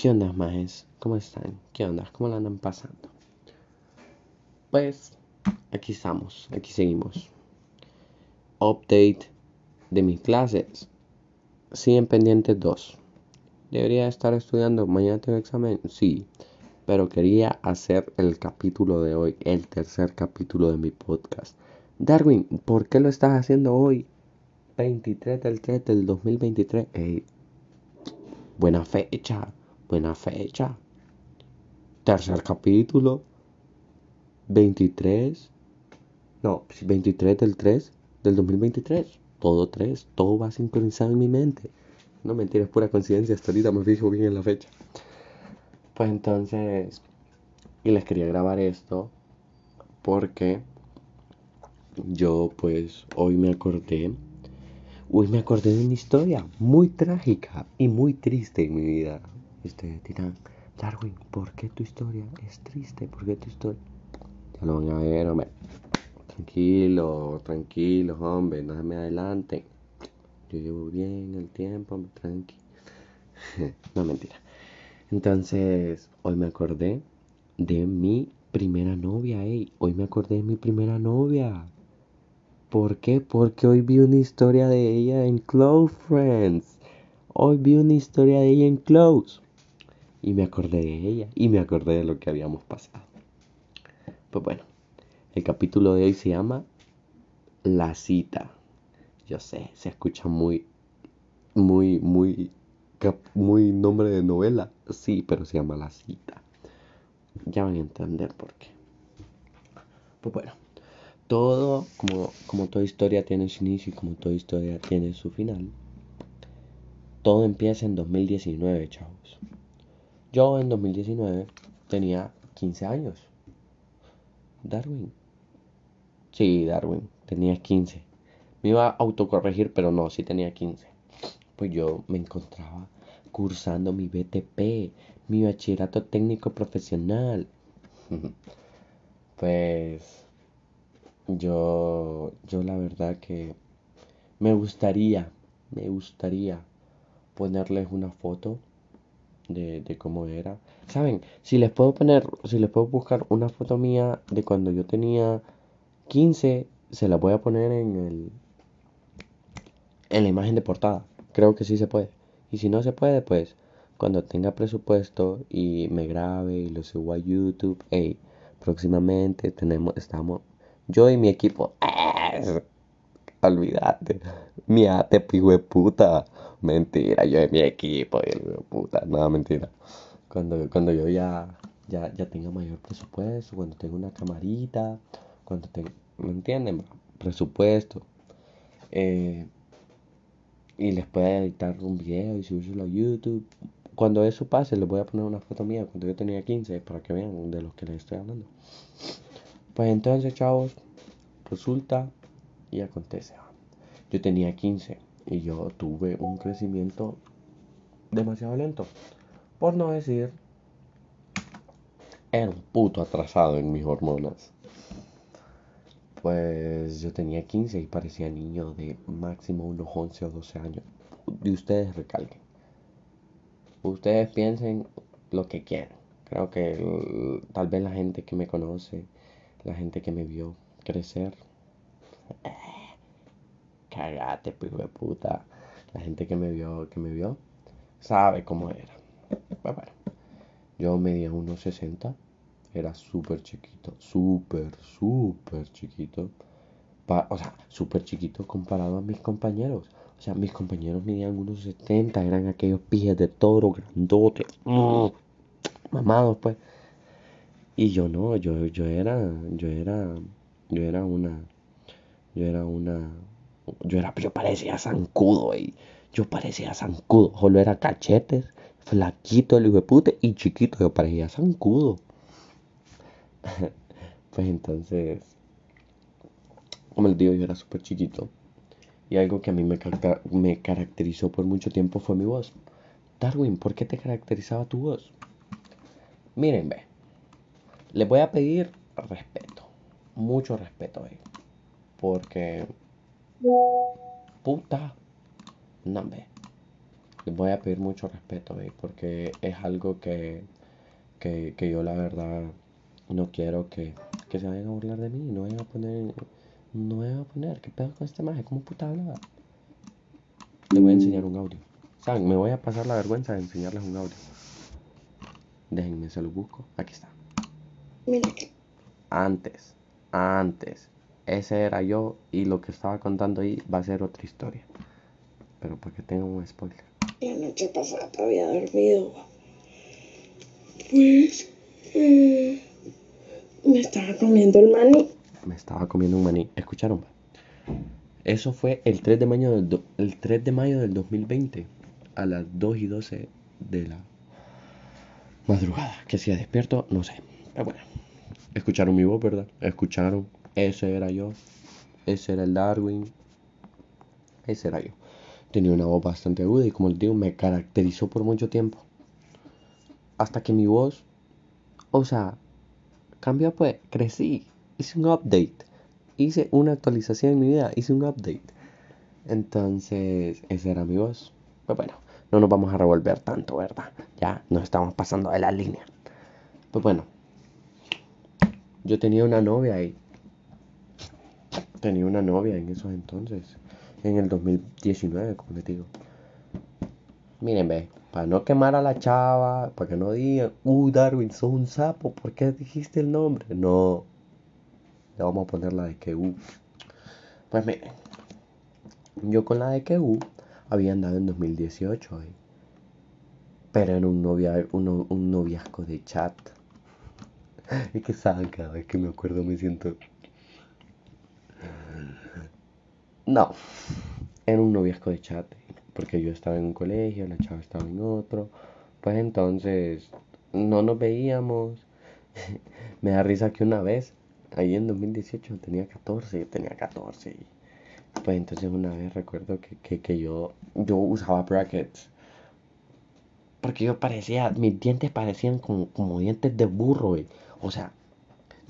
¿Qué onda, majes? ¿Cómo están? ¿Qué onda? ¿Cómo la andan pasando? Pues aquí estamos, aquí seguimos. Update de mis clases. Siguen pendientes dos. ¿Debería estar estudiando? ¿Mañana tengo examen? Sí. Pero quería hacer el capítulo de hoy, el tercer capítulo de mi podcast. Darwin, ¿por qué lo estás haciendo hoy? 23 del 3 del 2023. Ey, buena fecha, buena fecha. Tercer capítulo. 23. No, 23 del 3 del 2023. Todo 3, todo va sincronizado en mi mente. No mentira, es pura coincidencia. Hasta ahorita me fijo bien en la fecha. Pues entonces, y les quería grabar esto porque yo pues hoy me acordé, hoy me acordé de una historia muy trágica y muy triste en mi vida. Ustedes dirán, Darwin, ¿por qué tu historia es triste? ¿Por qué tu historia? Ya lo van a ver, hombre. Tranquilo, tranquilo, hombre, no se me adelanten. Yo llevo bien el tiempo, hombre, tranqui. no, mentira. Entonces, hoy me acordé de mi primera novia, ey. Hoy me acordé de mi primera novia. ¿Por qué? Porque hoy vi una historia de ella en Close Friends. Hoy vi una historia de ella en Close. Y me acordé de ella. Y me acordé de lo que habíamos pasado. Pues bueno, el capítulo de hoy se llama La cita. Yo sé, se escucha muy, muy, muy, muy nombre de novela. Sí, pero se llama La cita. Ya van a entender por qué. Pues bueno, todo, como, como toda historia tiene su inicio y como toda historia tiene su final, todo empieza en 2019, chavos. Yo en 2019 tenía 15 años. Darwin. Sí, Darwin, tenía 15. Me iba a autocorregir, pero no, sí tenía 15. Pues yo me encontraba cursando mi BTP, mi bachillerato técnico profesional. pues yo, yo la verdad que me gustaría, me gustaría ponerles una foto de, de, cómo era. Saben, si les puedo poner, si les puedo buscar una foto mía de cuando yo tenía 15, se la voy a poner en el en la imagen de portada. Creo que sí se puede. Y si no se puede, pues cuando tenga presupuesto y me grabe y lo subo a YouTube, hey, próximamente tenemos, estamos, yo y mi equipo. Olvídate, mi ate, hijo puta, mentira, yo y mi equipo, de puta, no, mentira. Cuando, cuando yo ya, ya, ya tenga mayor presupuesto, cuando tenga una camarita, cuando tenga, ¿me entienden? Presupuesto. Eh, y les pueda editar un video y subirlo a YouTube. Cuando eso pase, les voy a poner una foto mía cuando yo tenía 15 para que vean de los que les estoy hablando. Pues entonces, chavos, resulta y acontece. Yo tenía 15 y yo tuve un crecimiento demasiado lento. Por no decir, era un puto atrasado en mis hormonas. Pues yo tenía 15 y parecía niño de máximo unos 11 o 12 años. Y ustedes recalquen. Ustedes piensen lo que quieran. Creo que tal vez la gente que me conoce, la gente que me vio crecer, cagate, pico de puta. La gente que me vio, que me vio, sabe cómo era. Pues bueno, yo medía unos 60 era súper chiquito, súper, súper chiquito. o sea, súper chiquito comparado a mis compañeros. O sea, mis compañeros medían unos 70, eran aquellos pies de toro grandotes, mm, mamados pues. Y yo no, yo, yo era, yo era, yo era una, yo era una, yo era, yo parecía zancudo, y yo parecía zancudo, solo era cachetes, flaquito el hijo de y chiquito, yo parecía zancudo. pues entonces, como les digo, yo era súper chiquito. Y algo que a mí me, me caracterizó por mucho tiempo fue mi voz. Darwin, ¿por qué te caracterizaba tu voz? Miren, ve. Les voy a pedir respeto. Mucho respeto ahí. Porque. Puta. No, ve. les voy a pedir mucho respeto, porque es algo que, que, que, yo la verdad no quiero que, que, se vayan a burlar de mí, no vayan a poner, no vayan a poner, ¿qué pedo con este maje? ¿Cómo puta hablaba? Les voy a enseñar un audio. ¿Saben? Me voy a pasar la vergüenza de enseñarles un audio. Déjenme, se lo busco. Aquí está. Antes, antes, ese era yo y lo que estaba contando ahí va a ser otra historia. Pero porque tengo un spoiler. La noche pasada había dormido. Pues eh, me estaba comiendo el maní. Me estaba comiendo un maní. ¿Escucharon? Eso fue el 3 de mayo del, el 3 de mayo del 2020 a las 2 y 12 de la madrugada. Que si despierto, no sé. Pero bueno, escucharon mi voz, ¿verdad? Escucharon. Ese era yo. Ese era el Darwin. Ese era yo. Tenía una voz bastante aguda y como les digo, me caracterizó por mucho tiempo. Hasta que mi voz, o sea, cambió pues, crecí, hice un update, hice una actualización en mi vida, hice un update. Entonces, esa era mi voz. Pues bueno, no nos vamos a revolver tanto, ¿verdad? Ya nos estamos pasando de la línea. Pues bueno, yo tenía una novia ahí. Tenía una novia en esos entonces en el 2019, como les digo. Miren, ve, para no quemar a la chava, para que no digan, uh, Darwin, sos un sapo, ¿por qué dijiste el nombre? No, le vamos a poner la de que uh. Pues miren, yo con la de que uh había andado en 2018, eh, pero era un, novia, un, un noviazgo de chat. Es que saben, cada vez que me acuerdo me siento no, era un noviazgo de chat, porque yo estaba en un colegio, la chava estaba en otro, pues entonces no nos veíamos. Me da risa que una vez, ahí en 2018, tenía 14, tenía 14. pues entonces una vez recuerdo que, yo, yo usaba brackets. Porque yo parecía, mis dientes parecían como, como dientes de burro, O sea,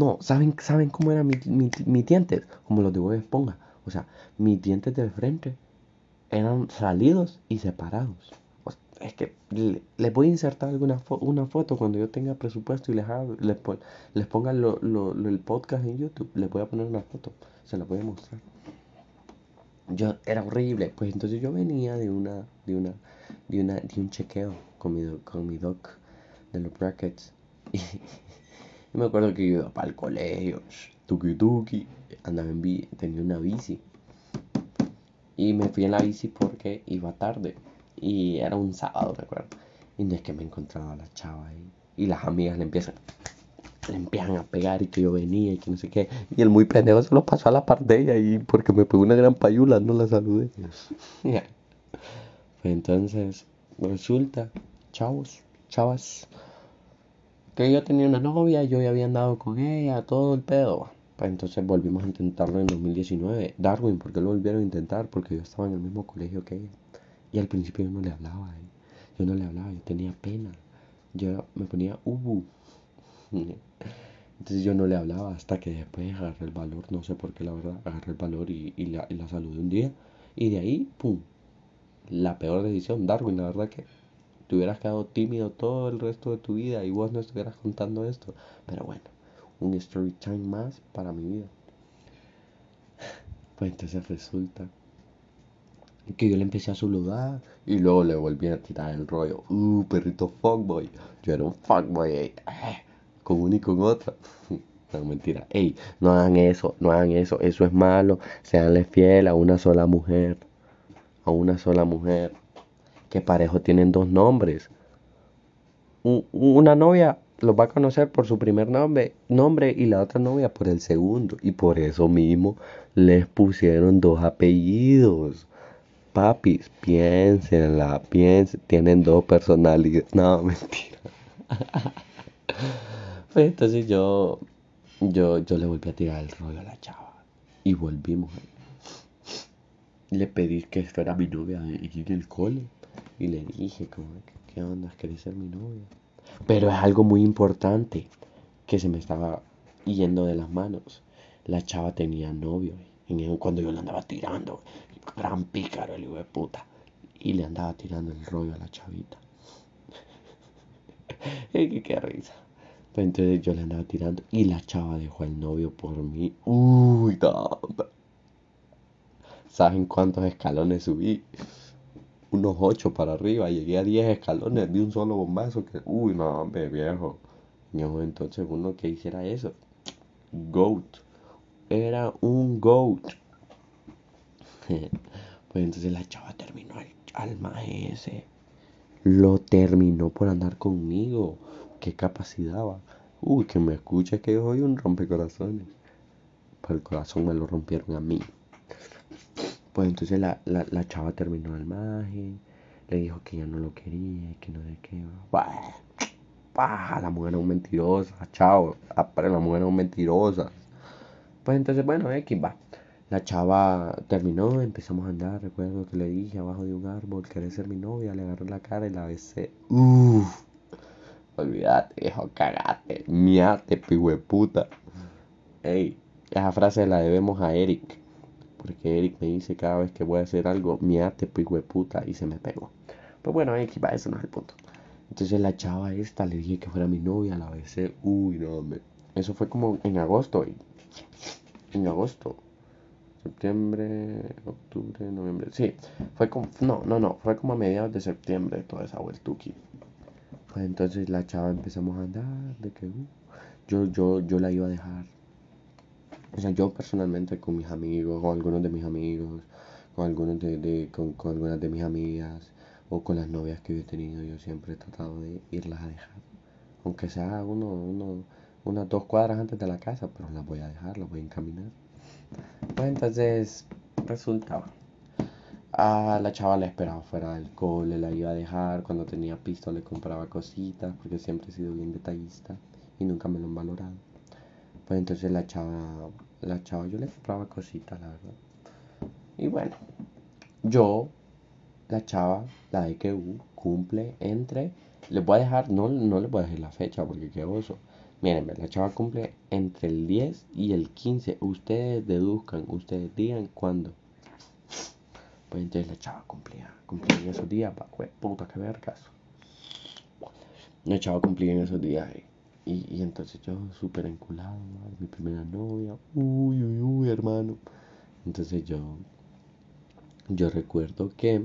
no, ¿saben, ¿saben cómo eran mis, mis dientes? Como los de Bob Esponja o sea, mis dientes de frente eran salidos y separados. es que les voy a insertar alguna una foto cuando yo tenga presupuesto y les, les, les ponga el podcast en YouTube. Les voy a poner una foto. Se la voy a mostrar. Yo era horrible. Pues entonces yo venía de una, de una, de una, de un chequeo con mi, con mi doc de los brackets. Y, me acuerdo que yo iba para el colegio, tuki tuki, andaba en bici, tenía una bici. Y me fui en la bici porque iba tarde. Y era un sábado, recuerdo. Y no es que me encontraba la chava ahí. Y las amigas le empiezan, le empiezan a pegar y que yo venía y que no sé qué. Y el muy pendejo se lo pasó a la par de ella y porque me pegó una gran payula no la saludé. Pues entonces, resulta, chavos, chavas, que yo tenía una novia, yo ya había andado con ella, todo el pedo. Pues entonces volvimos a intentarlo en 2019. Darwin, ¿por qué lo volvieron a intentar? Porque yo estaba en el mismo colegio que ella. Y al principio yo no le hablaba. ¿eh? Yo no le hablaba, yo tenía pena. Yo me ponía ubu. Entonces yo no le hablaba hasta que después agarré el valor, no sé por qué la verdad, agarré el valor y, la, y la saludé un día. Y de ahí, ¡pum! La peor decisión, Darwin, la verdad que te hubieras quedado tímido todo el resto de tu vida y vos no estuvieras contando esto. Pero bueno, un story time más para mi vida. Pues entonces resulta que yo le empecé a saludar y luego le volví a tirar el rollo. Uh, perrito fuckboy. Yo era un fuckboy, eh, con una y con otra. No, mentira. Ey, no hagan eso, no hagan eso. Eso es malo. Seanle fiel a una sola mujer. A una sola mujer. Que parejo tienen dos nombres. una novia los va a conocer por su primer nombre, nombre y la otra novia por el segundo. Y por eso mismo les pusieron dos apellidos. Papis, piénsenla, piensen, tienen dos personalidades. No, mentira. pues entonces yo, yo, yo le volví a tirar el rollo a la chava. Y volvimos. Le pedí que fuera mi novia en el cole. Y le dije, como, ¿qué onda? ¿Querés ser mi novia? Pero es algo muy importante que se me estaba yendo de las manos. La chava tenía novio cuando yo la andaba tirando. Gran pícaro el hijo de puta. y le andaba tirando el rollo a la chavita. qué, risa. Pues entonces yo le andaba tirando y la chava dejó al novio por mí. Uy, no. ¿Saben cuántos escalones subí? Unos 8 para arriba. Llegué a 10 escalones de un solo bombazo. Que, uy, no, hombre, viejo. Entonces uno que hiciera eso. Goat. Era un goat. pues entonces la chava terminó al, al ese. Lo terminó por andar conmigo. Qué capacidad va. Uy, que me escuche que yo soy un rompecorazones. Pero el corazón me lo rompieron a mí. Pues entonces la, la, la chava terminó al maje. Le dijo que ya no lo quería que no de qué. Bah, la mujer es un mentirosa. Chao. La mujer es un mentirosa. Pues entonces, bueno, X va. La chava terminó, empezamos a andar. Recuerdo que le dije abajo de un árbol, ¿querés ser mi novia? Le agarré la cara y la besé. Uff. Olvídate, hijo, cagate. Miate, pihueputa. puta. Ey, esa frase la debemos a Eric. Porque Eric me dice cada vez que voy a hacer algo, miate, puta. Y se me pegó. Pues bueno, X, va, eso no es el punto. Entonces la chava esta le dije que fuera mi novia, la besé. Uy, no, me... Eso fue como en agosto. En agosto septiembre, octubre, noviembre. Sí, fue como, no, no, no, fue como a mediados de septiembre toda esa vueltuki. Pues entonces la chava empezamos a andar, de que uh, yo, yo, yo la iba a dejar. O sea, yo personalmente con mis amigos, con algunos de mis amigos, con algunos de, de con, con, algunas de mis amigas, o con las novias que yo he tenido, yo siempre he tratado de irlas a dejar. Aunque sea uno, uno, unas dos cuadras antes de la casa, pero las voy a dejar, las voy a encaminar. Pues entonces resultaba. A la chava la esperaba fuera del cole, la iba a dejar. Cuando tenía pisto le compraba cositas, porque siempre he sido bien detallista y nunca me lo han valorado. Pues entonces la chava, la chava yo le compraba cositas, la verdad. Y bueno, yo, la chava, la de que cumple entre. Les voy a dejar, no, no les voy a dejar la fecha porque qué oso. Miren, la chava cumple entre el 10 y el 15. Ustedes deduzcan, ustedes digan cuándo. Pues entonces la chava cumplía, cumplía en esos días, pa, puta que vergas. La chava cumplía en esos días y, y, entonces yo súper enculado, mi primera novia, uy, uy, uy, hermano. Entonces yo, yo recuerdo que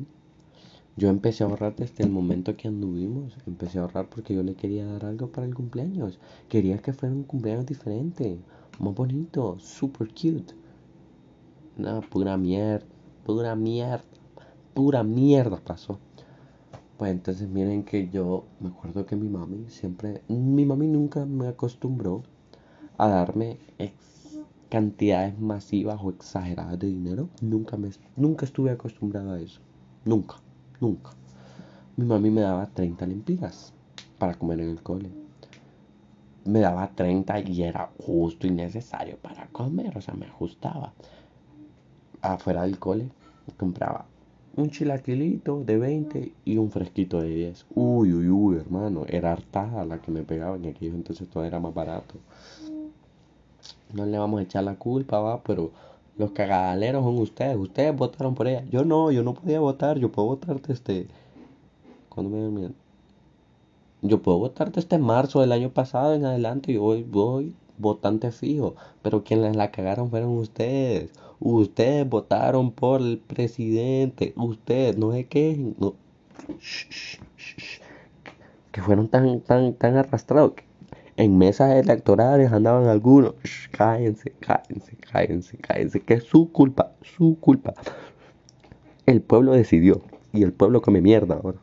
yo empecé a ahorrar desde el momento que anduvimos. Empecé a ahorrar porque yo le quería dar algo para el cumpleaños. Quería que fuera un cumpleaños diferente, más bonito, super cute. Nada, pura mierda, pura mierda, pura mierda pasó. Pues entonces miren que yo me acuerdo que mi mami siempre, mi mami nunca me acostumbró a darme cantidades masivas o exageradas de dinero. Nunca me, nunca estuve acostumbrado a eso. Nunca. Nunca. Mi mami me daba 30 lempiras para comer en el cole. Me daba 30 y era justo y necesario para comer, o sea, me ajustaba. Afuera del cole compraba un chilaquilito de 20 y un fresquito de 10. Uy, uy, uy, hermano, era hartada la que me pegaba en aquellos entonces todo era más barato. No le vamos a echar la culpa, va, pero los cagadaleros son ustedes. Ustedes votaron por ella. Yo no, yo no podía votar. Yo puedo votar desde. ¿Cuándo me Yo puedo votar desde marzo del año pasado en adelante. Yo voy, voy votante fijo. Pero quienes la cagaron fueron ustedes. Ustedes votaron por el presidente. Ustedes, no sé qué. No. Que fueron tan, tan, tan arrastrados en mesas electorales andaban algunos. cállense, cállense, cállense, cállense. Que es su culpa, su culpa. El pueblo decidió. Y el pueblo come mierda ahora.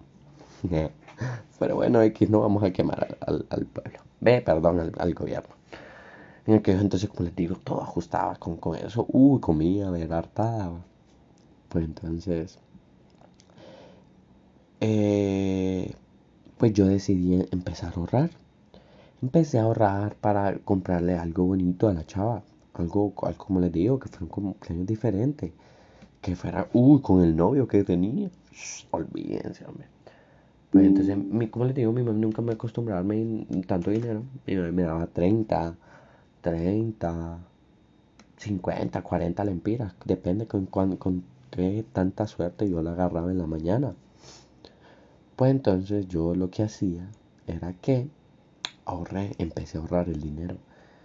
Pero bueno, X no vamos a quemar al, pueblo. Ve, perdón, al, gobierno. En aquellos entonces, como les digo, todo ajustaba con, con eso. Uy, comía, ver, hartaba. Pues entonces. Eh, pues yo decidí empezar a ahorrar empecé a ahorrar para comprarle algo bonito a la chava. Algo, como les digo, que fuera un cumpleaños diferente. Que fuera, uy, con el novio que tenía. olvídense, hombre. Pues entonces, mi, como les digo, mi mamá nunca me acostumbraba a tanto dinero. Mi mamá me daba 30, 30, 50, 40 lempiras. Depende con, con, con qué tanta suerte yo la agarraba en la mañana. Pues entonces yo lo que hacía era que ahorré, empecé a ahorrar el dinero.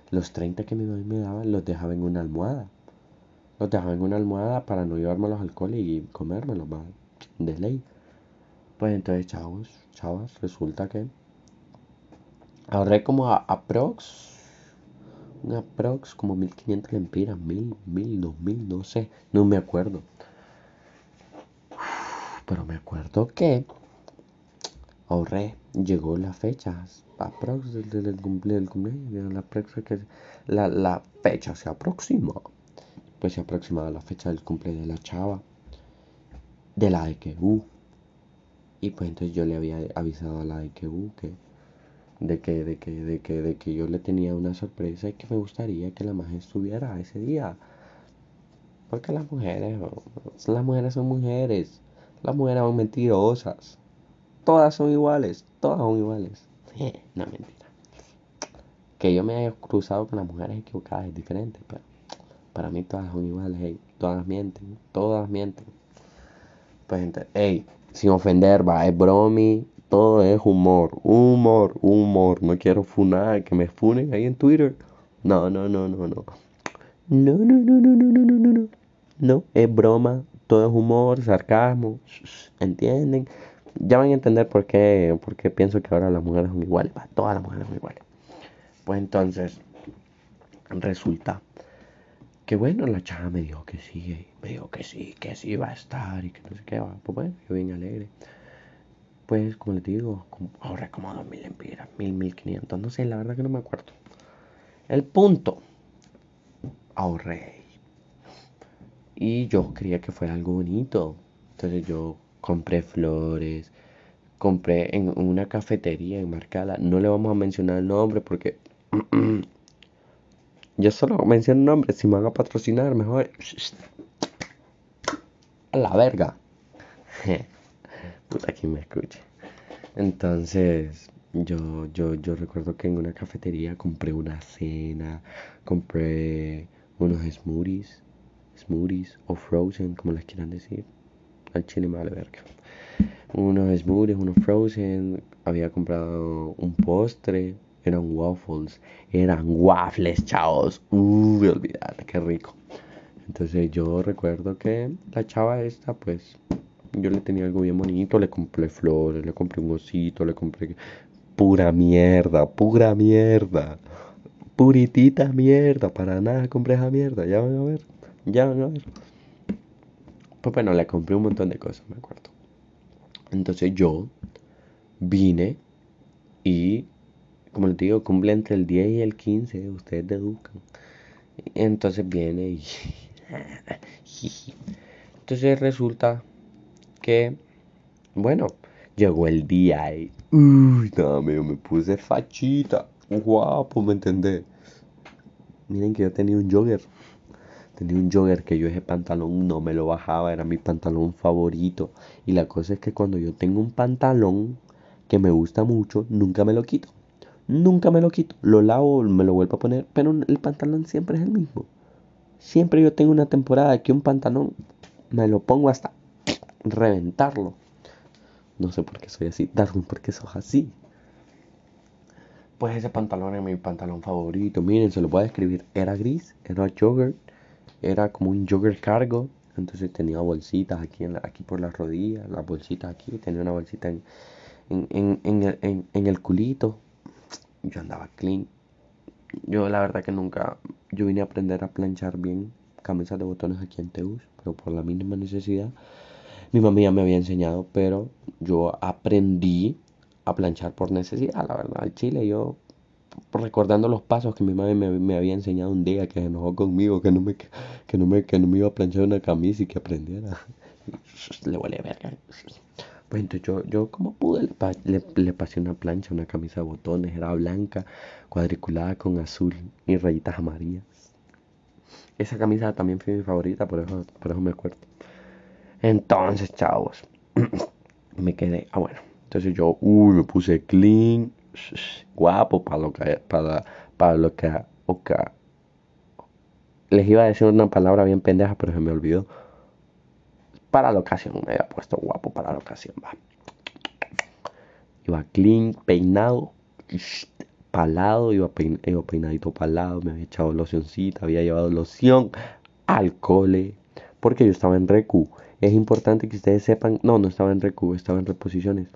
Los 30 que mi mamá me daba los dejaba en una almohada. Los dejaba en una almohada para no llevármelos al cole y comérmelos, más de ley. Pues entonces, chavos, chavas, resulta que ahorré como a, aprox, un aprox como 1500 lempiras, 1000, 1000, 2000, no sé, no me acuerdo. Pero me acuerdo que ahorré, llegó la fecha, aprox del, del, del cumpleaños, la, que, fecha se aproxima. Pues se aproximaba la fecha del cumpleaños de la chava, de la EQU. Y pues entonces yo le había avisado a la EQU que de que, de que, de que, de que yo le tenía una sorpresa y que me gustaría que la magia estuviera ese día. Porque las mujeres, las mujeres son mujeres, las mujeres son mentirosas. Todas son iguales, todas son iguales. no, mentira. Que yo me haya cruzado con las mujeres equivocadas es diferente, pero para mí todas son iguales, todas mienten, todas mienten. Pues entonces, hey, sin ofender, va, es bromi, todo es humor, humor, humor. No quiero funar, que me funen ahí en Twitter. No, no, no, no, no. No, no, no, no, no, no, no, no, no. No, es broma, todo es humor, sarcasmo, ¿entienden? Ya van a entender por qué, por qué pienso que ahora las mujeres son iguales, todas las mujeres son iguales. Pues entonces, resulta que bueno, la chava me dijo que sí, me dijo que sí, que sí va a estar y que no sé qué va. Pues bueno, yo vine alegre. Pues, como les digo, ahorré como 2000 empiras, 1000, 1500, no sé, la verdad que no me acuerdo. El punto, ahorré. Y yo quería que fuera algo bonito. Entonces yo compré flores, compré en una cafetería en Marcala. No le vamos a mencionar el nombre porque yo solo menciono el nombre. Si me van a patrocinar, mejor. A la verga. Puta, que me escuche. Entonces, yo, yo, yo recuerdo que en una cafetería compré una cena, compré unos smoothies, smoothies o frozen, como les quieran decir. Al chile me vale verga. Unos smoothies, unos frozen. Había comprado un postre. Eran waffles. Eran waffles, chavos. Uy, olvidate, qué rico. Entonces yo recuerdo que la chava esta, pues, yo le tenía algo bien bonito, le compré flores, le compré un osito, le compré pura mierda, pura mierda. Puritita mierda, para nada compré esa mierda, ya van a ver, ya van a ver. Pues bueno, le compré un montón de cosas, me acuerdo. Entonces yo vine y, como les digo, cumple entre el 10 y el 15, ustedes deduzcan. Entonces viene y... Entonces resulta que, bueno, llegó el día y, uy, no, me puse fachita, guapo, ¿me entendés? Miren que yo tenía un jogger. Tenía un jogger que yo ese pantalón no me lo bajaba, era mi pantalón favorito. Y la cosa es que cuando yo tengo un pantalón que me gusta mucho, nunca me lo quito. Nunca me lo quito. Lo lavo, me lo vuelvo a poner, pero el pantalón siempre es el mismo. Siempre yo tengo una temporada que un pantalón me lo pongo hasta reventarlo. No sé por qué soy así. Darwin, ¿por qué sos así? Pues ese pantalón es mi pantalón favorito. Miren, se lo voy a describir. Era gris, era jogger, era como un jogger cargo. Entonces tenía bolsitas aquí, en aquí por las rodillas, las bolsitas aquí. Tenía una bolsita en, en, en, en, el culito. Yo andaba clean. Yo la verdad que nunca, yo vine a aprender a planchar bien camisas de botones aquí en Teus, pero por la mínima necesidad mi mamá ya me había enseñado, pero yo aprendí a planchar por necesidad, la verdad. Al chile, yo recordando los pasos que mi mamá me, había enseñado un día que se enojó conmigo, que no me, que no me, que no me iba a planchar una camisa y que aprendiera. le huele verga. Pues entonces yo, yo como pude, le, le, pasé una plancha, una camisa de botones, era blanca, cuadriculada con azul y rayitas amarillas. Esa camisa también fue mi favorita, por eso, por eso me acuerdo. Entonces, chavos, me quedé. Ah, bueno. Entonces yo, uy, me puse clean, guapo para lo que, para, para lo que, Les iba a decir una palabra bien pendeja, pero se me olvidó. para la ocasión, me había puesto guapo para la ocasión, va. Iba clean, peinado, palado, iba, peinadito palado, me había echado locioncita, había llevado loción al cole, porque yo estaba en recu. Es importante que ustedes sepan, no, no estaba en recu, estaba en reposiciones.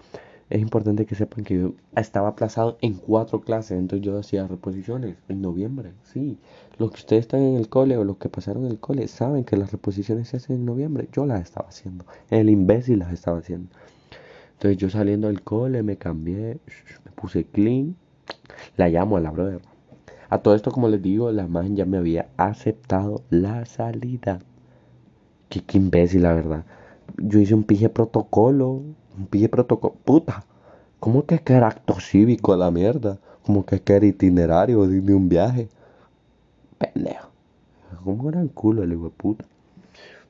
Es importante que sepan que yo estaba aplazado en cuatro clases, entonces yo hacía reposiciones en noviembre, sí. Los que ustedes están en el cole o los que pasaron el cole saben que las reposiciones se hacen en noviembre, yo las estaba haciendo, el imbécil las estaba haciendo. Entonces yo saliendo del cole me cambié, me puse clean, la llamo a la brother. A todo esto, como les digo, la man ya me había aceptado la salida. Qué, qué imbécil, la verdad. Yo hice un pije protocolo, un pije protocolo. Puta, ¿cómo que que era acto cívico la mierda? ¿Cómo que que era itinerario de, un viaje? Pendejo. ¿Cómo era el culo el hijo de puta?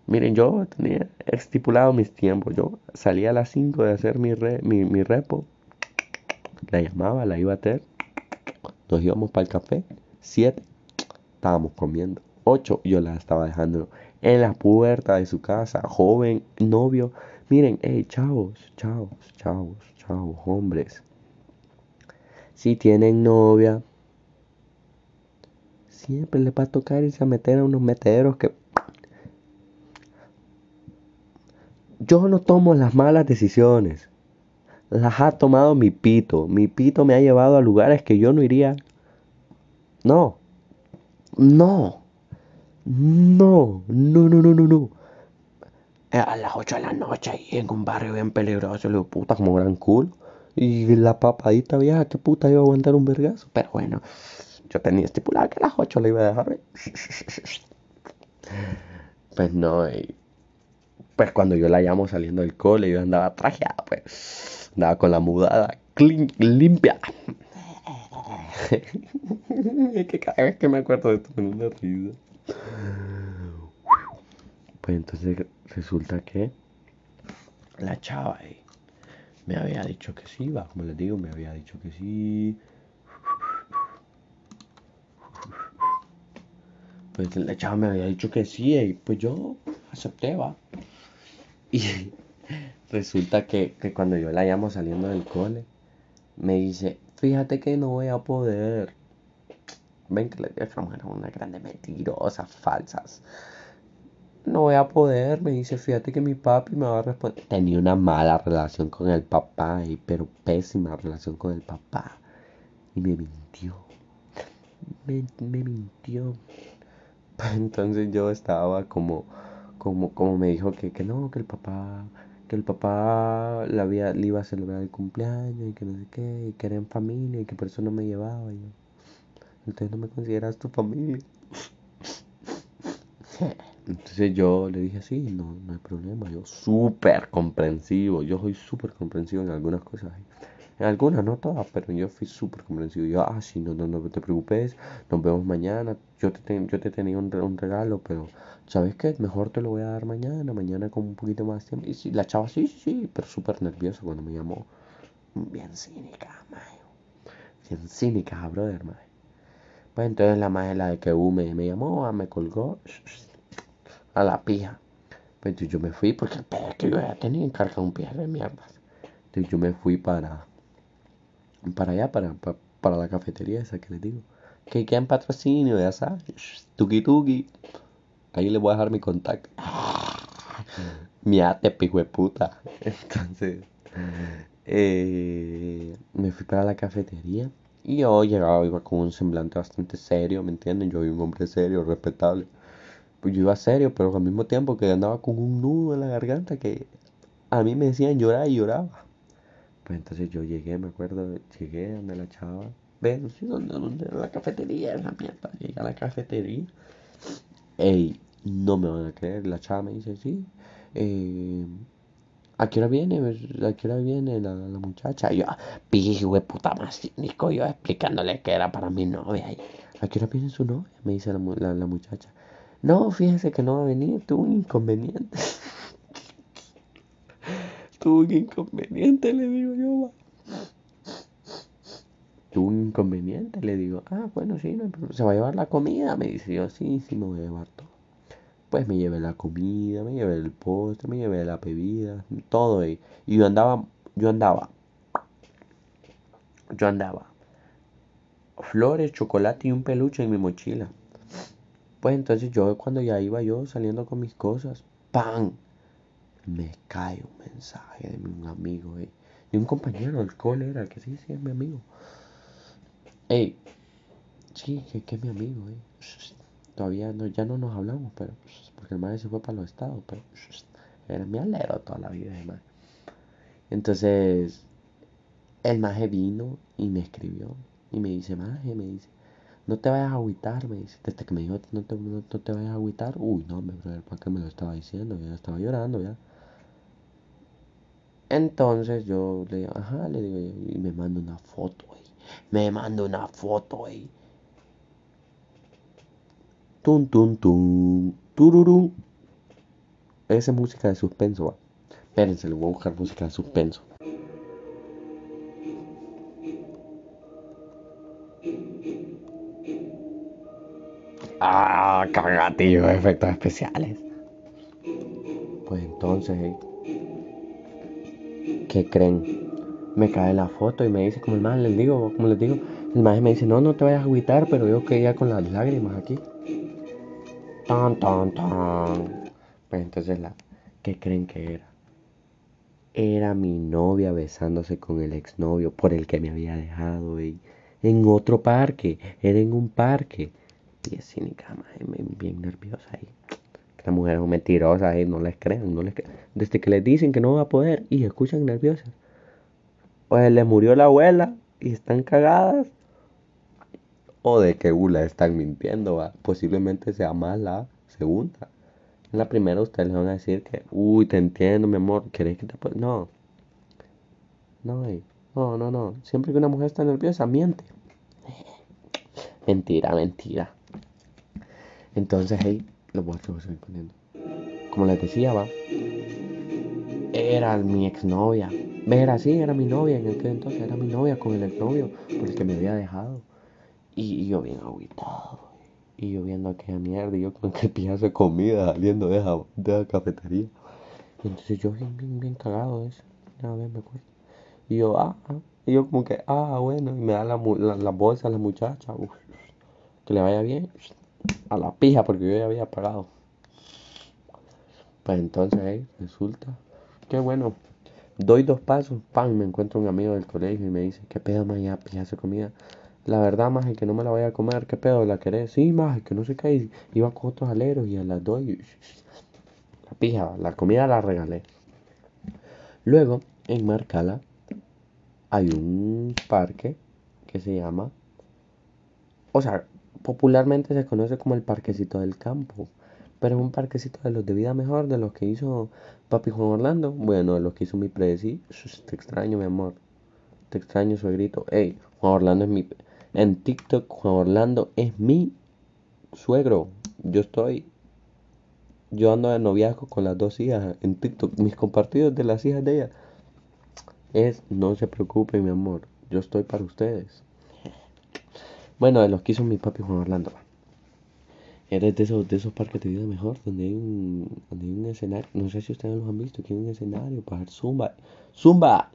Miren, yo tenía estipulado mis tiempos. Yo salía a las 5 de hacer mi, mi, mi repo. La llamaba, la iba a hacer. Nos íbamos para el café. 7. Estábamos comiendo. 8. Yo la estaba dejando en la puerta de su casa. Joven, novio. Miren, hey, chavos, chavos, chavos, chavos, hombres. Si tienen novia, siempre les va a tocar irse a meter a unos meteros que Yo no tomo las malas decisiones. Las ha tomado mi pito. Mi pito me ha llevado a lugares que yo no iría. No. No. No. No, no, no, no, no. A las 8 de la noche ahí en un barrio bien peligroso. Le digo, puta, como gran culo. Y la papadita vieja, qué puta iba a aguantar un vergazo. Pero bueno, yo tenía estipulado que a las 8 le iba a dejar. Pues no, y pues cuando yo la llamo saliendo del cole, yo andaba trajeado, pues andaba con la mudada clean, limpia. es que cada vez que me acuerdo de esto me da risa. Pues entonces resulta que la chava ahí me había dicho que sí, va, como les digo, me había dicho que sí. Pues la chava me había dicho que sí, y pues yo acepté, va. Y resulta que, cuando yo la llamo saliendo del cole, me dice, fíjate que no voy a poder. Ven que las mujeres son una grande mentirosas, falsas. No voy a poder, me dice, fíjate que mi papi me va a responder. Tenía una mala relación con el papá, pero pésima relación con el papá. Y me mintió. Me, me mintió. Entonces yo estaba como como, como me dijo que, que no, que el papá, que el papá le, había, le iba a celebrar el cumpleaños y que no sé qué, y que era en familia y que por eso no me llevaba. Y yo, entonces no me consideras tu familia. Entonces yo le dije, sí, no, no hay problema. Yo súper comprensivo. Yo soy súper comprensivo en algunas cosas. En algunas, no todas, pero yo fui súper comprensivo. Yo, ah, sí, no, no, no te preocupes, nos vemos mañana. Yo te, yo te tenía un, un, regalo, pero ¿sabes qué? Mejor te lo voy a dar mañana, mañana con un poquito más tiempo. Y sí, la chava, sí, sí, sí, pero súper nerviosa cuando me llamó. Bien cínica, mayo. Bien cínica, brother, mayo. Pues entonces la magia, la de que me, me llamó, ah, me colgó a la pija. Pues yo me fui porque es que yo ya tenía encargado un pija de mierda. Entonces yo me fui para para allá, para, para, la cafetería esa que les digo. Que en patrocinio, ya sabes. Tuki tuki. Ahí le voy a dejar mi contacto. Miate, pijo de puta. Entonces, eh, me fui para la cafetería. Y yo llegaba, iba con un semblante bastante serio, ¿me entienden? Yo soy un hombre serio, respetable. Pues yo iba serio, pero al mismo tiempo que andaba con un nudo en la garganta que a mí me decían llorar y lloraba. Pues entonces yo llegué, me acuerdo, llegué donde la chava, ven, sí, donde, donde la cafetería, la mierda, llegué a la cafetería. Ey, no me van a creer, la chava me dice, sí, eh, ¿a qué hora viene? ¿A qué hora viene la, muchacha? Y yo, pije, puta más cínico, yo explicándole que era para mi novia. Y, ¿A qué hora viene su novia? Me dice la, la, la muchacha. No, fíjese que no va a venir, tuvo un inconveniente. Tuvo un inconveniente, le digo yo. Tuvo un inconveniente, le digo. Ah, bueno, sí, no se va a llevar la comida. Me dice yo, sí, sí, me voy a llevar todo. Pues me llevé la comida, me llevé el postre, me llevé la bebida, todo. Y, y yo andaba, yo andaba, yo andaba. Flores, chocolate y un peluche en mi mochila. Pues entonces yo cuando ya iba yo saliendo con mis cosas, ¡pam! Me cae un mensaje de un amigo, eh, de un compañero del cole era, que sí, sí, es mi amigo. Ey, sí, que, es mi amigo, eh. Todavía no, ya no nos hablamos, pero porque el madre se fue para los estados, pero era mi alero toda la vida, hermano. Entonces, el maje vino y me escribió y me dice, maje, me dice, no te vayas a agüitar, me dice, desde que me dijo, no te, no, te vayas a agüitar, uy, no, me brother, ¿para qué me lo estaba diciendo? Ya estaba llorando, ya. Entonces yo le digo, ajá, le digo, y me manda una foto, me manda una foto, ahí. Tum, tum, tum, tururum. Esa es música de suspenso, va. Espérense, le voy a buscar música de suspenso. Ah, cagatillo, efectos especiales. Pues entonces, ¿eh? ¿qué creen? me cae la foto y me dice, como el más les digo, como les digo, el más me dice, no, no te vayas a agüitar, pero yo quería con las lágrimas aquí. Tan, tan, tan. Pues entonces, la, ¿qué creen que era? Era mi novia besándose con el exnovio por el que me había dejado y en otro parque, era en un parque. Y es cínica, bien nerviosa ahí. Esta mujer es mentirosa ahí, no les crean, no les crean. Desde que les dicen que no va a poder y escuchan nerviosas pues le murió la abuela y están cagadas. O de que uh, están mintiendo, posiblemente sea más la segunda. En la primera ustedes le van a decir que, uy, te entiendo, mi amor, ¿querés que te No. No, no, no, no. Siempre que una mujer está nerviosa, miente. Mentira, mentira. Entonces, hey, lo voy a seguir poniendo. Como les decía, va. Era mi exnovia. Era así, era mi novia en aquel entonces, era mi novia con el exnovio, por el que me había dejado. Y, yo bien aguitado, y yo viendo aquella mierda, y yo con aquel pillazo de comida saliendo de la, de la cafetería. Y entonces yo bien, bien, bien cagado de eso. A ver, me acuerdo. Y yo, ah, ah, y yo como que, ah, bueno, y me da la, la, bolsa a la muchacha, que le vaya bien, a la pija, porque yo ya había pagado. Pues entonces, resulta que bueno, Doy dos pasos, pan, me encuentro un amigo del colegio y me dice, ¿qué pedo, más ya hace comida? La verdad, es que no me la voy a comer, ¿qué pedo? ¿La querés? Sí, más que no se cae. Iba con otros aleros y a las doy. La pija, la comida la regalé. Luego, en Marcala, hay un parque que se llama, o sea, popularmente se conoce como el Parquecito del Campo. Pero es un parquecito de los de vida mejor, de los que hizo papi Juan Orlando. Bueno, de los que hizo mi predeci. Te extraño, mi amor. Te extraño, suegrito. Ey, Juan Orlando es mi. En TikTok, Juan Orlando es mi suegro. Yo estoy. Yo ando de noviazgo con las dos hijas en TikTok. Mis compartidos de las hijas de ella. Es, no se preocupen, mi amor. Yo estoy para ustedes. Bueno, de los que hizo mi papi Juan Orlando. Eres de esos, de esos parques de vida mejor, donde hay, un, donde hay un escenario. No sé si ustedes lo han visto, que hay un escenario para hacer zumba. ¡Zumba!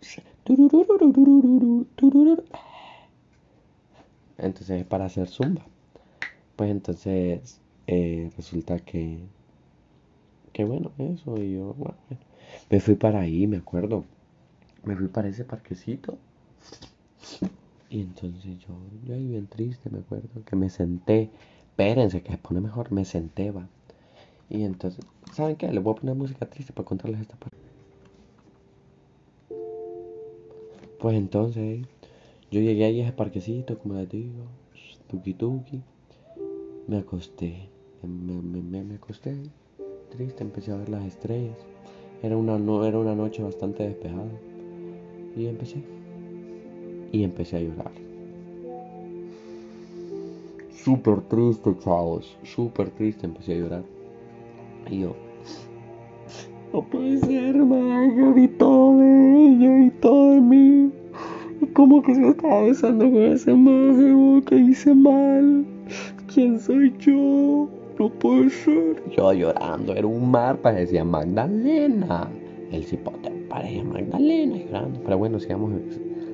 Entonces es para hacer zumba. Pues entonces eh, resulta que. Que bueno, eso. Y yo, bueno, me fui para ahí, me acuerdo. Me fui para ese parquecito. Y entonces yo, yo ahí bien triste, me acuerdo, que me senté espérense que se pone mejor, me senté, va. Y entonces, ¿saben qué? Les voy a poner música triste para contarles esta parte. Pues entonces, yo llegué ahí a ese parquecito, como les digo, tuki tuki. Me acosté, me, me, me, acosté, triste, empecé a ver las estrellas. Era una, no, era una noche bastante despejada. Y empecé. Y empecé a llorar súper triste, chavos. Súper triste, empecé a llorar. Y yo, no puede ser, man. Yo vi todo de ella y todo de mí. Y como que se estaba besando con ese mago que hice mal. ¿Quién soy yo? no puede ser. Yo llorando, era un mar, parecía Magdalena. El cipote parecía Magdalena llorando. Pero bueno, sigamos,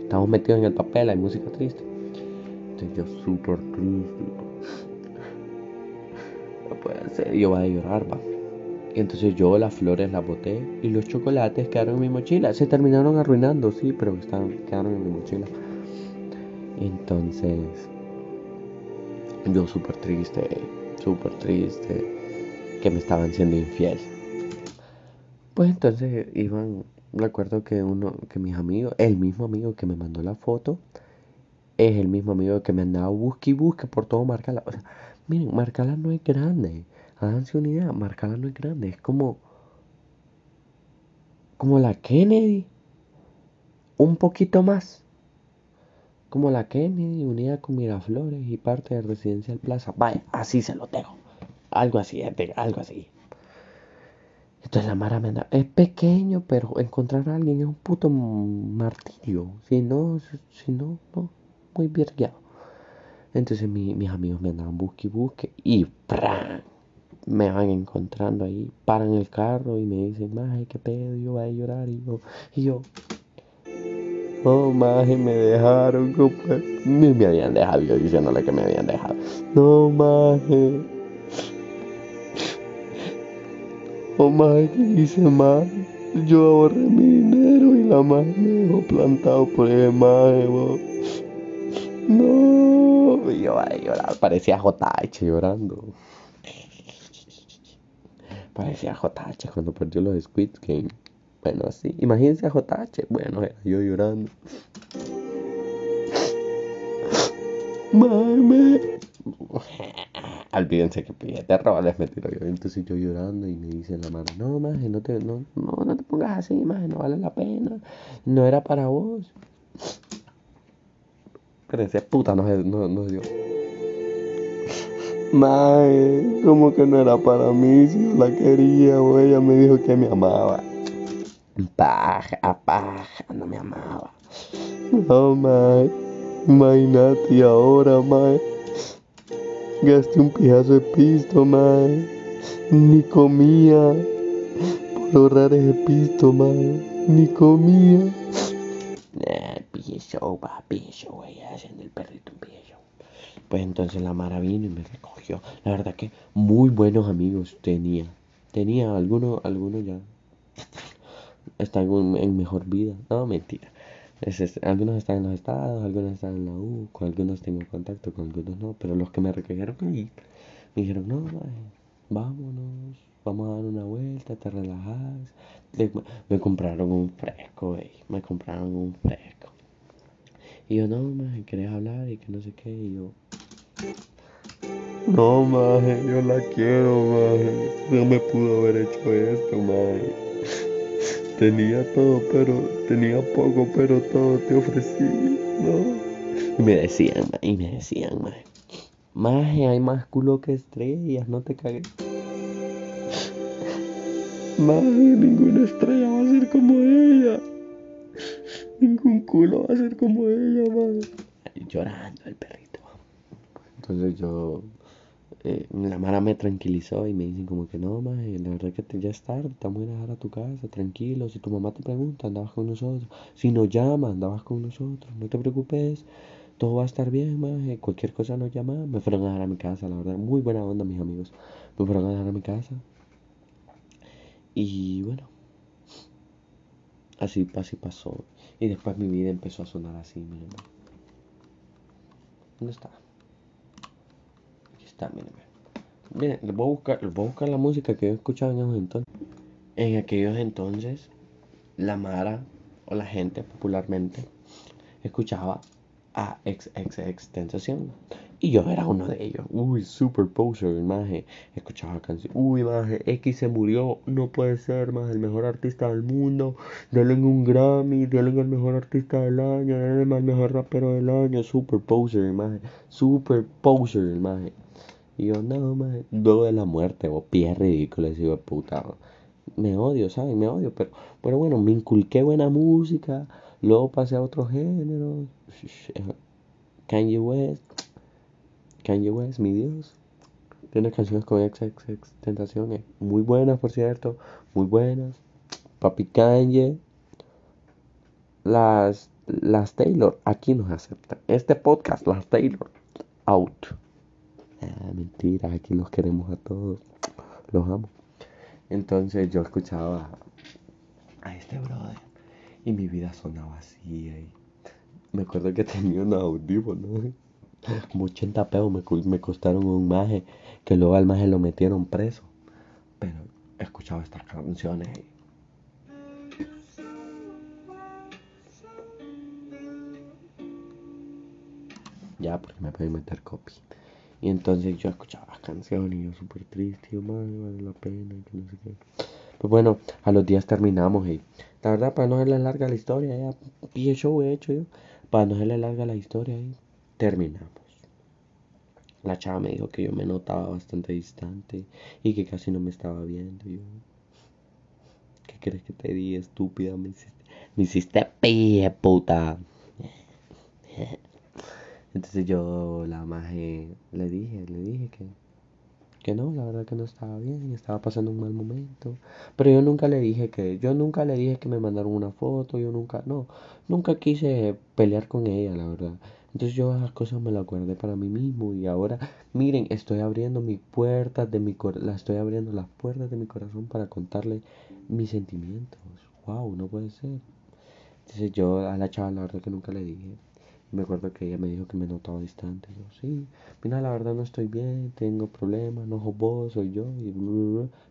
estamos metidos en el papel, hay música triste. Entonces yo súper triste. No puede ser, yo voy a llorar, va. Entonces yo las flores las boté y los chocolates quedaron en mi mochila. Se terminaron arruinando, sí, pero estaban, quedaron en mi mochila. Entonces, yo súper triste, súper triste, que me estaban siendo infiel. Pues entonces iban, recuerdo que uno, que mis amigos, el mismo amigo que me mandó la foto, es el mismo amigo que me andaba busque y busque por todo Marcala. O sea, miren, Marcala no es grande. Háganse una idea, Marcala no es grande. Es como, como la Kennedy. Un poquito más como la Kennedy unida con Miraflores y parte de Residencial Plaza. Vaya, así se lo tengo. Algo así, algo así. Entonces la Mara me anda, es pequeño, pero encontrar a alguien es un puto martirio. Si no, si no, no, muy virgueado. Entonces mis amigos me andaban busque y busque y ¡pran! Me van encontrando ahí, paran el carro y me dicen, ay, qué pedo, yo voy a llorar y yo, y yo, Oh, maje, me dejaron, Ni me habían dejado yo diciéndole que me habían dejado. No, maje. Oh, maje, ¿qué hice mal? Yo ahorré mi dinero y la maje me dejó plantado por el maje, No. Y yo a llorar, parecía JH llorando. Parecía JH cuando perdió los Squid Game. Bueno, así. Imagínense a JH. Bueno, yo llorando. Mame. Olvídense que pide terror les metí yo. Entonces yo llorando y me dice la mano, no, maje, no te, no, no, no te pongas así, maje, no vale la pena. No era para vos. Pero ese puta no, no, no dio. Mae, como que no era para mí, si yo la quería, o ella me dijo que me amaba. Paja, paja, no me amaba. No, mae. Imagínate ahora, mae. Gasté un pijazo de pisto, mae. Ni comía. Por ahorrar ese pisto, mae. Ni comía. Nah, pille show, va, pille show, ella haciendo el perrito. Pues entonces la Mara vino y me recogió. La verdad que muy buenos amigos tenía. Tenía algunos, algunos ya están en, mejor vida. No, mentira. algunos están en los estados, algunos están en la U, con algunos tengo contacto, con algunos no. Pero los que me recogieron ahí me dijeron, no, vámonos, vamos a dar una vuelta, te relajas. Me, compraron un fresco, me compraron un fresco. Y yo, no, maje, ¿querés hablar? Y que no sé qué. Y yo, no, maje, yo la quiero, maje. No me pudo haber hecho esto, maje. Tenía todo, pero tenía poco, pero todo te ofrecí, ¿no? Y me decían, y me decían, maje, maje, hay más culo que estrellas, no te cagues. Maje, ninguna estrella va a ser como ella. Ningún culo va a ser como ella, maje. Llorando el perrito. Entonces yo eh, la Mara me tranquilizó y me dicen como que no, maje, la verdad que ya es tarde, te vamos a dejar a tu casa, tranquilo, si tu mamá te pregunta, andabas con nosotros, si nos llama, andabas con nosotros, no te preocupes, todo va a estar bien, maje, cualquier cosa nos llama, me fueron a dejar a mi casa, la verdad, muy buena onda mis amigos, me fueron a dejar a mi casa, y bueno, así, así pasó, y después mi vida empezó a sonar así, miren, ¿dónde está? Miren, les voy a buscar, voy a buscar la música que yo escuchaba en esos entonces. En aquellos entonces, la Mara o la gente popularmente escuchaba a XXX Tentación. Y yo era uno de ellos. Uy, super poser, maje. Escuchaba canciones. Uy, maje, X se murió. No puede ser, maje, el mejor artista del mundo. Denle un Grammy, denle el mejor artista del año, el mejor rapero del año. Super poser, maje. Super poser, maje. Y yo, no, maje, luego de la muerte, o pie ridículo, digo, de puta. Me odio, ¿saben? Me odio, pero, pero bueno, me inculqué buena música, luego pasé a otro género. Kanye West, Kanye West, mi Dios. Tiene canciones con XXX Tentaciones. Muy buenas, por cierto. Muy buenas. Papi Kanye. Las, las Taylor. Aquí nos aceptan. Este podcast, las Taylor. Out. Ah, mentira. Aquí los queremos a todos. Los amo. Entonces yo escuchaba a este brother. Y mi vida sonaba así. Me acuerdo que tenía unos audífonos. Como 80 pesos me, costaron un maje. Que luego al maje lo metieron preso. Pero he escuchado estas canciones. Ya, porque me pueden meter copy. Y entonces yo escuchaba las canciones y yo súper triste. Yo, vale la pena. Que no sé qué. Pues bueno, a los días terminamos. Y la verdad, para no hacerle larga la historia, ya pille show he hecho yo. Para no hacerle larga la historia, y terminamos. La chava me dijo que yo me notaba bastante distante y que casi no me estaba viendo. Yo, ¿qué crees que te di, estúpida? Me hiciste, me hiciste pie, puta. Entonces yo la maje le dije, le dije que, que no, la verdad que no estaba bien, estaba pasando un mal momento. Pero yo nunca le dije que, yo nunca le dije que me mandaron una foto, yo nunca, no, nunca quise pelear con ella, la verdad. Entonces yo esas cosas me las guardé para mí mismo y ahora, miren, estoy abriendo mis puertas de mi corazón, la estoy abriendo las puertas de mi corazón para contarle mis sentimientos. Wow, no puede ser. Entonces yo a la chava la verdad que nunca le dije. Me acuerdo que ella me dijo que me notaba distante. Yo, sí, mira, la verdad no estoy bien, tengo problemas, no sos vos, soy yo. Y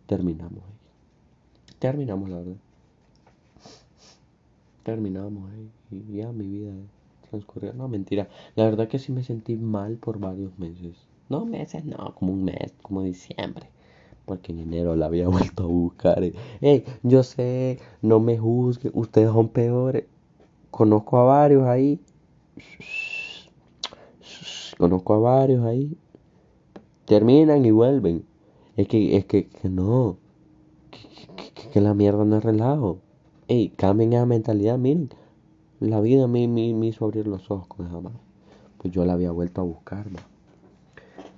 terminamos ahí. Terminamos, la verdad. Terminamos ahí. Y ya mi vida transcurrió. No, mentira. La verdad que sí me sentí mal por varios meses. No meses, no, como un mes, como diciembre. Porque en enero la había vuelto a buscar. Hey, yo sé, no me juzguen, ustedes son peores. Conozco a varios ahí Conozco a varios ahí. Terminan y vuelven. Es que, es que, que no. Que, la mierda no es relajo. Ey, cambien esa mentalidad, miren. La vida me, me, me, hizo abrir los ojos con esa mano. Pues yo la había vuelto a buscar,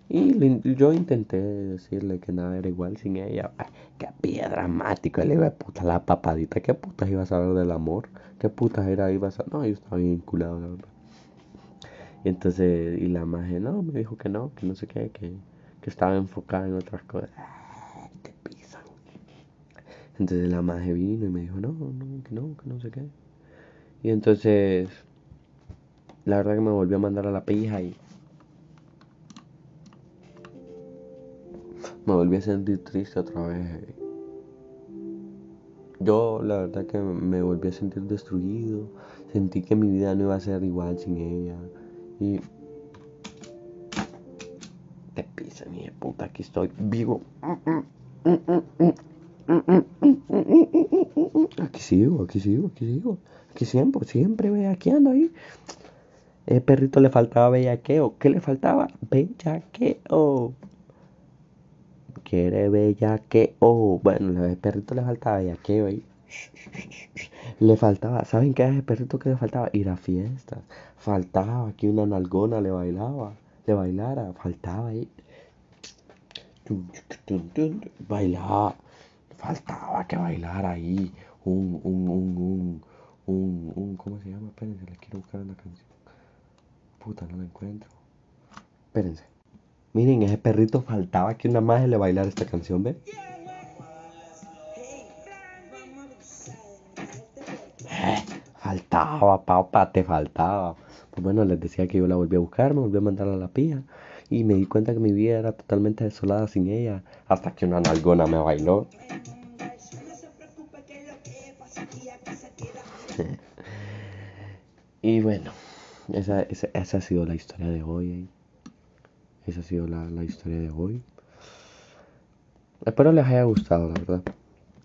Y yo intenté decirle que nada era igual sin ella. qué piedra dramático. Le iba puta la papadita. ¿Qué putas iba a saber del amor? ¿Qué putas era iba a saber? No, yo estaba vinculado. Y entonces, y la magia, no, me dijo que no, que no sé qué, que, que estaba enfocada en otras cosas. te pisan. Entonces la magia vino y me dijo, no, no, que no, que no sé qué. Y entonces, la verdad que me volvió a mandar a la pija y me volví a sentir triste otra vez. Yo la verdad que me volví a sentir destruido, sentí que mi vida no iba a ser igual sin ella. Y te pisa, mi puta, aquí estoy vivo. Aquí sigo, aquí sigo, aquí sigo. Aquí siempre, siempre aquí ando ahí. El perrito le faltaba bellaqueo. ¿Qué le faltaba? Bellaqueo. Quiere bellaqueo. Bueno, al perrito le faltaba bellaqueo ahí. Le faltaba, ¿saben qué es el perrito que le faltaba? Ir a fiestas. Faltaba que una nalgona le bailaba, le bailara, faltaba ahí. Bailaba, faltaba que bailara ahí. Un, un, un, un, un, un, ¿cómo se llama? Espérense, le quiero buscar la canción. Puta, no la encuentro. Espérense. Miren, ese perrito faltaba que una más le bailara esta canción, ¿ven? Faltaba, papá, te faltaba. Pues bueno, les decía que yo la volví a buscar, me volví a mandar a la pija. Y me di cuenta que mi vida era totalmente desolada sin ella. Hasta que una nalgona me bailó. y bueno, esa, esa, esa, ha sido la historia de hoy. Eh. Esa ha sido la, la, historia de hoy. Espero les haya gustado, la verdad.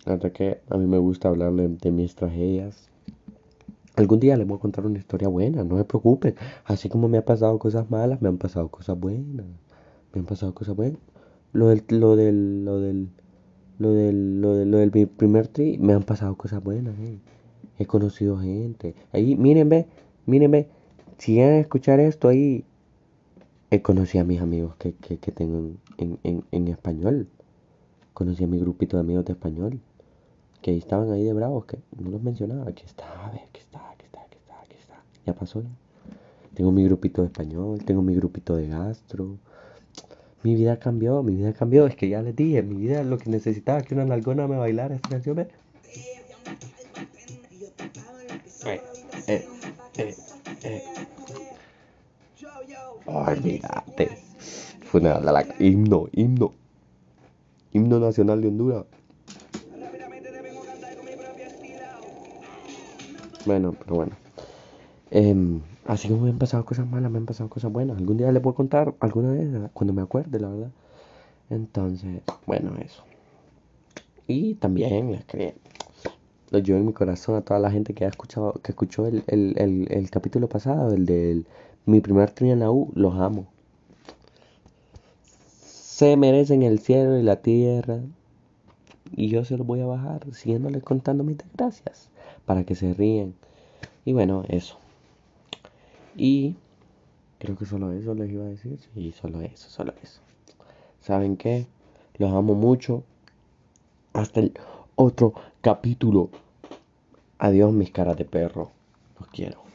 La verdad que a mí me gusta hablarle de mis tragedias, Algún día les voy a contar una historia buena, no se preocupen. Así como me han pasado cosas malas, me han pasado cosas buenas. Me han pasado cosas buenas. Lo del, lo del, lo del, lo del, lo del, lo del primer tri, me han pasado cosas buenas. Eh. He conocido gente. Ahí, miren, ve. Si a escuchar esto ahí, eh, conocí a mis amigos que, que, que tengo en, en, en, español. Conocí a mi grupito de amigos de español. Que estaban ahí de bravos, que no los mencionaba. Aquí está, aquí está, aquí está, aquí está, aquí está. Ya pasó. Tengo mi grupito de español, tengo mi grupito de gastro. Mi vida cambió, mi vida cambió. Es que ya les dije, mi vida lo que necesitaba que una nalgona me bailara esta canción. ¿eh? Eh, eh, eh. Olvídate. Funeral la himno, himno. Himno nacional de Honduras. Bueno, pero bueno. Eh, así como me han pasado cosas malas, me han pasado cosas buenas. Algún día les voy a contar alguna vez, cuando me acuerde, la verdad. Entonces, bueno, eso. Y también les quería lo llevo en mi corazón a toda la gente que ha escuchado, que escuchó el, el, el, el capítulo pasado, el de mi primer U, los amo. Se merecen el cielo y la tierra. Y yo se los voy a bajar siguiéndoles contando mis desgracias. Para que se ríen. Y bueno, eso. Y creo que solo eso les iba a decir. Sí, solo eso, solo eso. ¿Saben qué? Los amo mucho. Hasta el otro capítulo. Adiós mis caras de perro. Los quiero.